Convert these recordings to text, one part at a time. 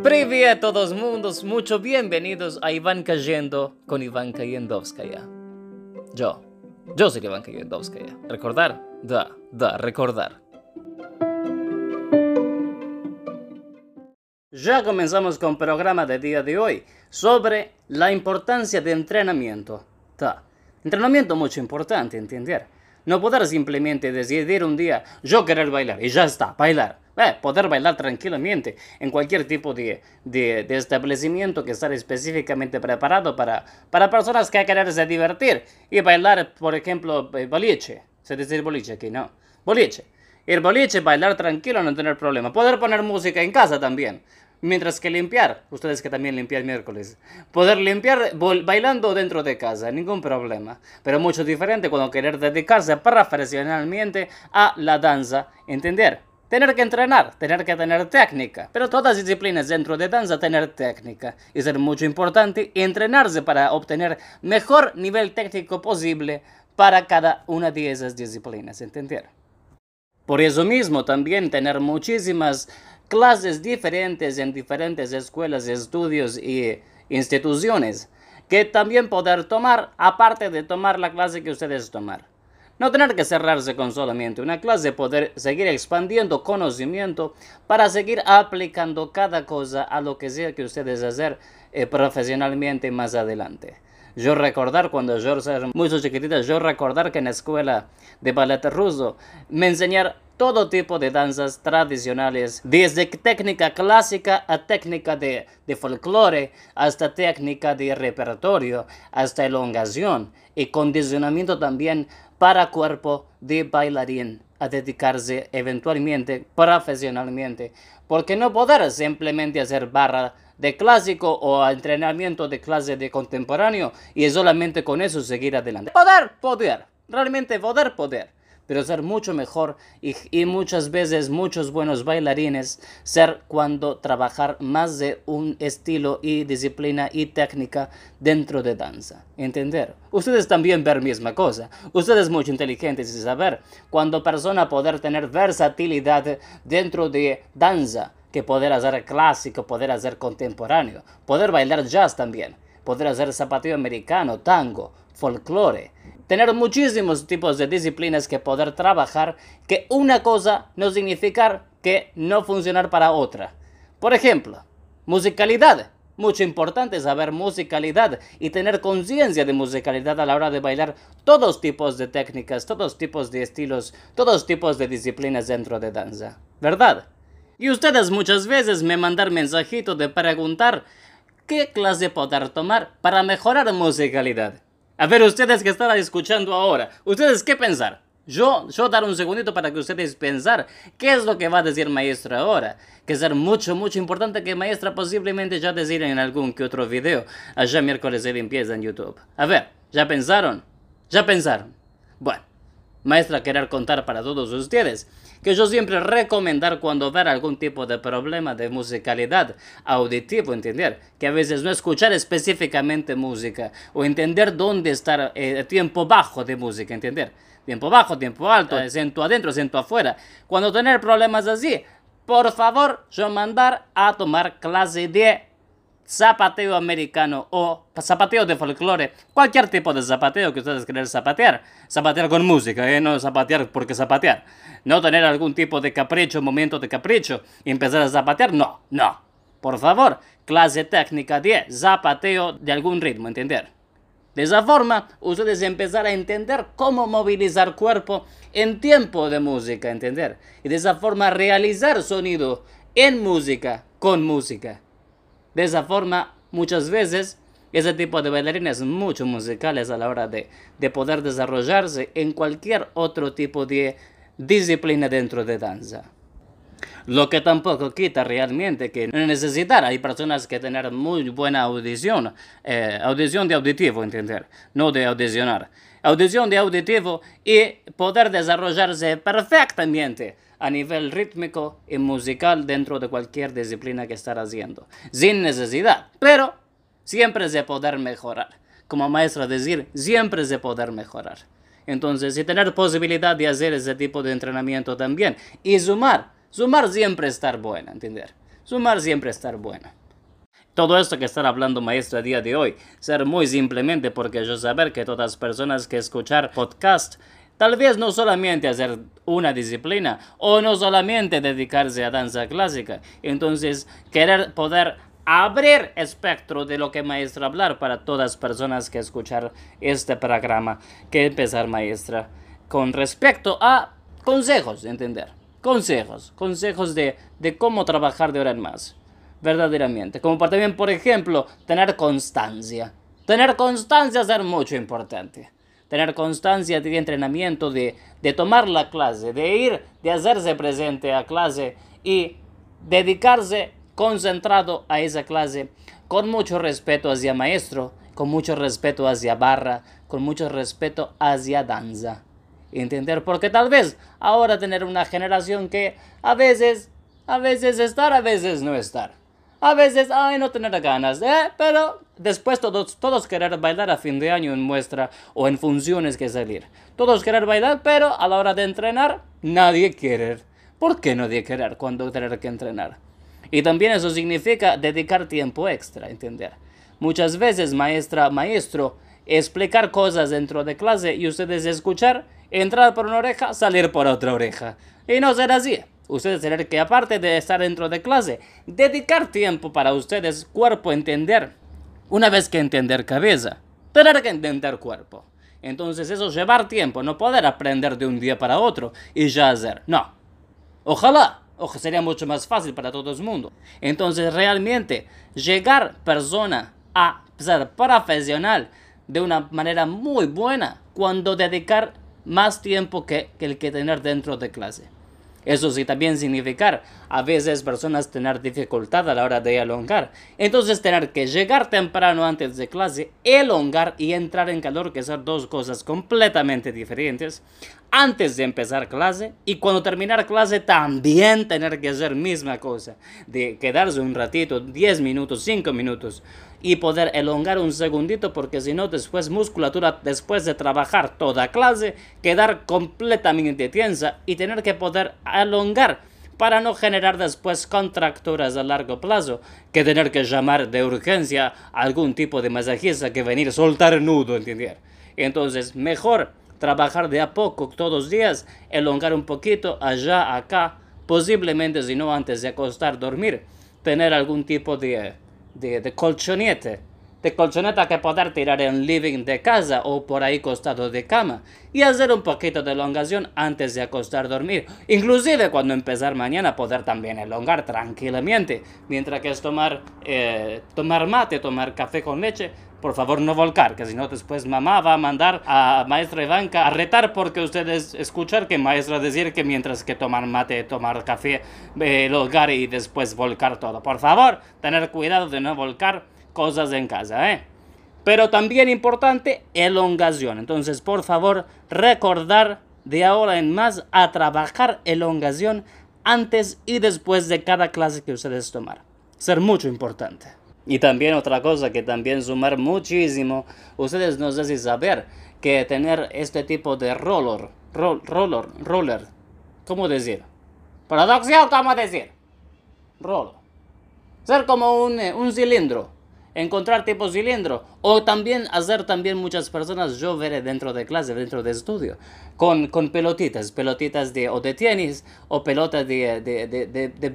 Privia a todos mundos, mucho bienvenidos a Iván Cayendo con Iván Cayendovskaya. Yo, yo soy Iván Cayendovskaya. Recordar, da, da, recordar. Ya comenzamos con programa de día de hoy sobre la importancia de entrenamiento. Da. Entrenamiento mucho importante, entender. No poder simplemente decidir un día, yo querer bailar y ya está, bailar. Eh, poder bailar tranquilamente en cualquier tipo de, establecimiento que esté específicamente preparado para, para personas que quererse divertir y bailar, por ejemplo, eh, boliche. Se dice boliche aquí, ¿no? Boliche. Ir boliche, bailar tranquilo, no tener problema. Poder poner música en casa también. Mientras que limpiar, ustedes que también limpian miércoles, poder limpiar bailando dentro de casa, ningún problema. Pero mucho diferente cuando querer dedicarse profesionalmente a la danza, entender. Tener que entrenar, tener que tener técnica. Pero todas disciplinas dentro de danza tener técnica. Y ser mucho importante entrenarse para obtener mejor nivel técnico posible para cada una de esas disciplinas, entender. Por eso mismo también tener muchísimas clases diferentes en diferentes escuelas, estudios y instituciones que también poder tomar aparte de tomar la clase que ustedes tomar. No tener que cerrarse con solamente una clase, poder seguir expandiendo conocimiento para seguir aplicando cada cosa a lo que sea que ustedes hacer eh, profesionalmente más adelante. Yo recordar cuando yo era muy chiquitita, yo recordar que en la escuela de ballet ruso me enseñar todo tipo de danzas tradicionales, desde técnica clásica a técnica de, de folclore, hasta técnica de repertorio, hasta elongación y condicionamiento también para cuerpo de bailarín a dedicarse eventualmente profesionalmente, porque no poder simplemente hacer barra de clásico o entrenamiento de clase de contemporáneo y solamente con eso seguir adelante. Poder, poder, realmente poder, poder pero ser mucho mejor y, muchas veces muchos buenos bailarines ser cuando trabajar más de un estilo y disciplina y técnica dentro de danza. ¿Entender? Ustedes también ver misma cosa. Ustedes muy inteligentes y saber cuando persona poder tener versatilidad dentro de danza que poder hacer clásico, poder hacer contemporáneo, poder bailar jazz también, poder hacer zapateo americano, tango, folclore, tener muchísimos tipos de disciplinas que poder trabajar, que una cosa no significa que no funcionar para otra. Por ejemplo, musicalidad. Mucho importante saber musicalidad y tener conciencia de musicalidad a la hora de bailar todos tipos de técnicas, todos tipos de estilos, todos tipos de disciplinas dentro de danza. ¿Verdad? Y ustedes muchas veces me mandan mensajito de preguntar qué clase poder tomar para mejorar musicalidad. A ver, ustedes que están escuchando ahora, ¿ustedes qué pensar? Yo, yo dar un segundito para que ustedes pensar qué es lo que va a decir maestra ahora. Que es mucho, mucho importante que maestra posiblemente ya decir en algún que otro video allá miércoles de limpieza en YouTube. A ver, ¿ya pensaron? ¿Ya pensaron? Bueno, maestra querer contar para todos ustedes que yo siempre recomendar cuando ver algún tipo de problema de musicalidad auditivo, entender que a veces no escuchar específicamente música o entender dónde está el tiempo bajo de música, entender tiempo bajo, tiempo alto, acento adentro, acento afuera. Cuando tener problemas así, por favor, yo mandar a tomar clase de zapateo americano o zapateo de folclore, cualquier tipo de zapateo que ustedes quieran zapatear, zapatear con música, ¿eh? no zapatear porque zapatear, no tener algún tipo de capricho, momento de capricho y empezar a zapatear, no, no, por favor, clase técnica de zapateo de algún ritmo, entender. De esa forma, ustedes empezar a entender cómo movilizar cuerpo en tiempo de música, entender. Y de esa forma realizar sonido en música, con música. De esa forma, muchas veces, ese tipo de bailarines mucho musicales a la hora de, de poder desarrollarse en cualquier otro tipo de disciplina dentro de danza. Lo que tampoco quita realmente que necesitar, hay personas que tener muy buena audición, eh, audición de auditivo, entender, no de audicionar, audición de auditivo y poder desarrollarse perfectamente a nivel rítmico y musical dentro de cualquier disciplina que estar haciendo, sin necesidad, pero siempre se poder mejorar. Como maestro decir, siempre se poder mejorar. Entonces, y tener posibilidad de hacer ese tipo de entrenamiento también. Y sumar, sumar siempre estar buena, ¿entender? Sumar siempre estar buena. Todo esto que están hablando maestro a día de hoy, ser muy simplemente porque yo saber que todas las personas que escuchar podcast, tal vez no solamente hacer una disciplina o no solamente dedicarse a danza clásica, entonces querer poder abrir espectro de lo que maestra hablar para todas personas que escuchar este programa que empezar maestra con respecto a consejos, entender, consejos, consejos de, de cómo trabajar de ahora en más verdaderamente. Como también, por ejemplo, tener constancia. Tener constancia es mucho importante. Tener constancia de entrenamiento, de, de tomar la clase, de ir, de hacerse presente a clase y dedicarse concentrado a esa clase con mucho respeto hacia maestro, con mucho respeto hacia barra, con mucho respeto hacia danza. Entender, porque tal vez ahora tener una generación que a veces, a veces estar, a veces no estar. A veces, ay, no tener ganas, ¿eh? Pero después todos, todos querer bailar a fin de año en muestra o en funciones que salir. Todos querer bailar, pero a la hora de entrenar, nadie quiere. ¿Por qué nadie querer cuando tener que entrenar? Y también eso significa dedicar tiempo extra, ¿entender? Muchas veces, maestra, maestro, explicar cosas dentro de clase y ustedes escuchar, entrar por una oreja, salir por otra oreja. Y no ser así ustedes tienen que, aparte de estar dentro de clase, dedicar tiempo para ustedes, cuerpo, entender. Una vez que entender cabeza, tener que entender cuerpo. Entonces eso llevar tiempo, no poder aprender de un día para otro y ya hacer. No. Ojalá, ojalá sería mucho más fácil para todo el mundo. Entonces realmente llegar persona a ser profesional de una manera muy buena cuando dedicar más tiempo que, que el que tener dentro de clase. Eso sí también significar a veces personas tener dificultad a la hora de elongar. Entonces tener que llegar temprano antes de clase, elongar y entrar en calor, que son dos cosas completamente diferentes. Antes de empezar clase y cuando terminar clase también tener que hacer misma cosa. De quedarse un ratito, 10 minutos, 5 minutos y poder elongar un segundito porque si no después musculatura después de trabajar toda clase quedar completamente tensa y tener que poder elongar para no generar después contracturas a largo plazo que tener que llamar de urgencia a algún tipo de masajista que venir a soltar nudo, ¿entender? Entonces, mejor trabajar de a poco todos los días, elongar un poquito allá, acá, posiblemente si no antes de acostar, dormir, tener algún tipo de de, de colchonete, de colchoneta que poder tirar en living de casa o por ahí costado de cama y hacer un poquito de elongación antes de acostar dormir. Inclusive cuando empezar mañana poder también elongar tranquilamente, mientras que es tomar, eh, tomar mate, tomar café con leche, por favor no volcar, que si no después mamá va a mandar a maestra Ivanka a retar porque ustedes escuchar que maestra decir que mientras que tomar mate, tomar café, eh, volcar y después volcar todo. Por favor, tener cuidado de no volcar cosas en casa, ¿eh? Pero también importante, elongación. Entonces, por favor, recordar de ahora en más a trabajar elongación antes y después de cada clase que ustedes tomar. Ser mucho importante. Y también otra cosa que también sumar muchísimo, ustedes no sé si saber que tener este tipo de roller, roller, roller, ¿cómo decir? Producción, ¿cómo decir? Roller. Ser como un, eh, un cilindro, encontrar tipo cilindro, o también hacer también muchas personas, yo veré dentro de clase, dentro de estudio, con, con pelotitas, pelotitas de, o de tenis, o pelotas de, de, de, de, de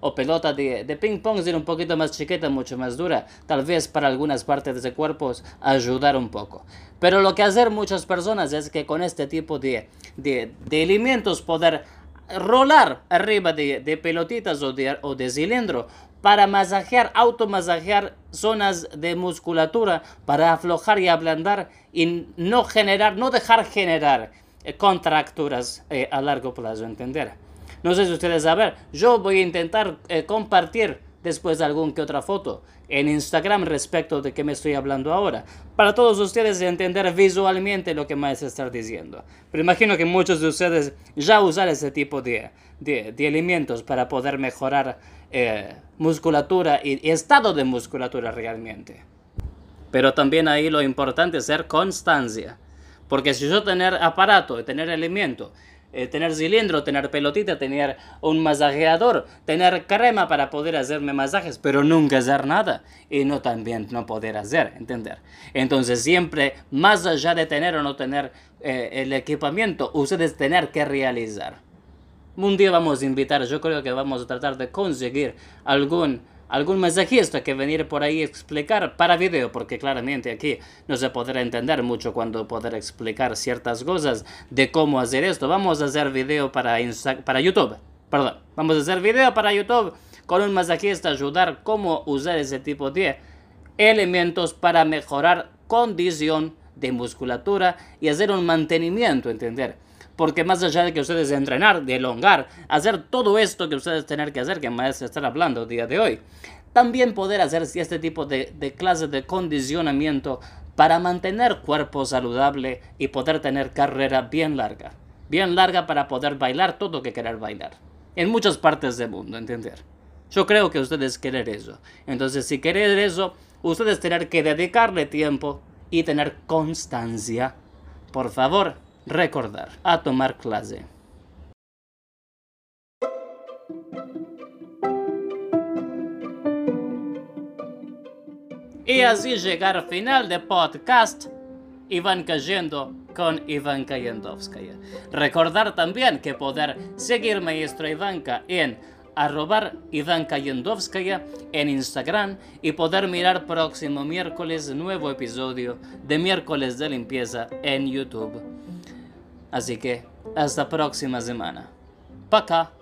o pelota de, ping pong ser un poquito más chiquita, mucho más dura, tal vez para algunas partes de cuerpos ayudar un poco. Pero lo que hacer muchas personas es que con este tipo de, de, de elementos poder rolar arriba de, pelotitas o de, o de cilindro para masajear, automasajear zonas de musculatura, para aflojar y ablandar y no generar, no dejar generar contracturas eh, a largo plazo, ¿entender? No sé si ustedes saben, yo voy a intentar eh, compartir después algún que otra foto en Instagram respecto de que me estoy hablando ahora, para todos ustedes entender visualmente lo que más está diciendo. Pero imagino que muchos de ustedes ya usan ese tipo de, de, de elementos para poder mejorar eh, musculatura y, y estado de musculatura realmente. Pero también ahí lo importante es ser constancia. Porque si yo tener aparato, tener elemento, eh, tener cilindro, tener pelotita, tener un masajeador, tener crema para poder hacerme masajes, pero nunca hacer nada y no también no poder hacer, entender. Entonces siempre, más allá de tener o no tener eh, el equipamiento, ustedes tener que realizar. Un día vamos a invitar, yo creo que vamos a tratar de conseguir algún algún mensajista que venir por ahí explicar para video, porque claramente aquí no se podrá entender mucho cuando poder explicar ciertas cosas de cómo hacer esto. Vamos a hacer video para, para YouTube, perdón, vamos a hacer video para YouTube con un masajista ayudar cómo usar ese tipo de elementos para mejorar condición de musculatura y hacer un mantenimiento, entender porque más allá de que ustedes entrenar, de elongar, hacer todo esto que ustedes tienen que hacer, que más estar hablando día de hoy, también poder hacer este tipo de, de clases de condicionamiento para mantener cuerpo saludable y poder tener carrera bien larga. Bien larga para poder bailar todo que querer bailar. En muchas partes del mundo, entender. Yo creo que ustedes quieren eso. Entonces, si quieren eso, ustedes tienen que dedicarle tiempo y tener constancia. Por favor, recordar, a tomar clase. Y así llegar al final del podcast, Iván Cayendo con Ivanka Yendovskaya. Recordar también que poder seguir Maestro Ivanka en arrobar Ivanka Yendovskaya en Instagram y poder mirar próximo miércoles nuevo episodio de miércoles de limpieza en YouTube. Así que hasta próxima semana. Para acá.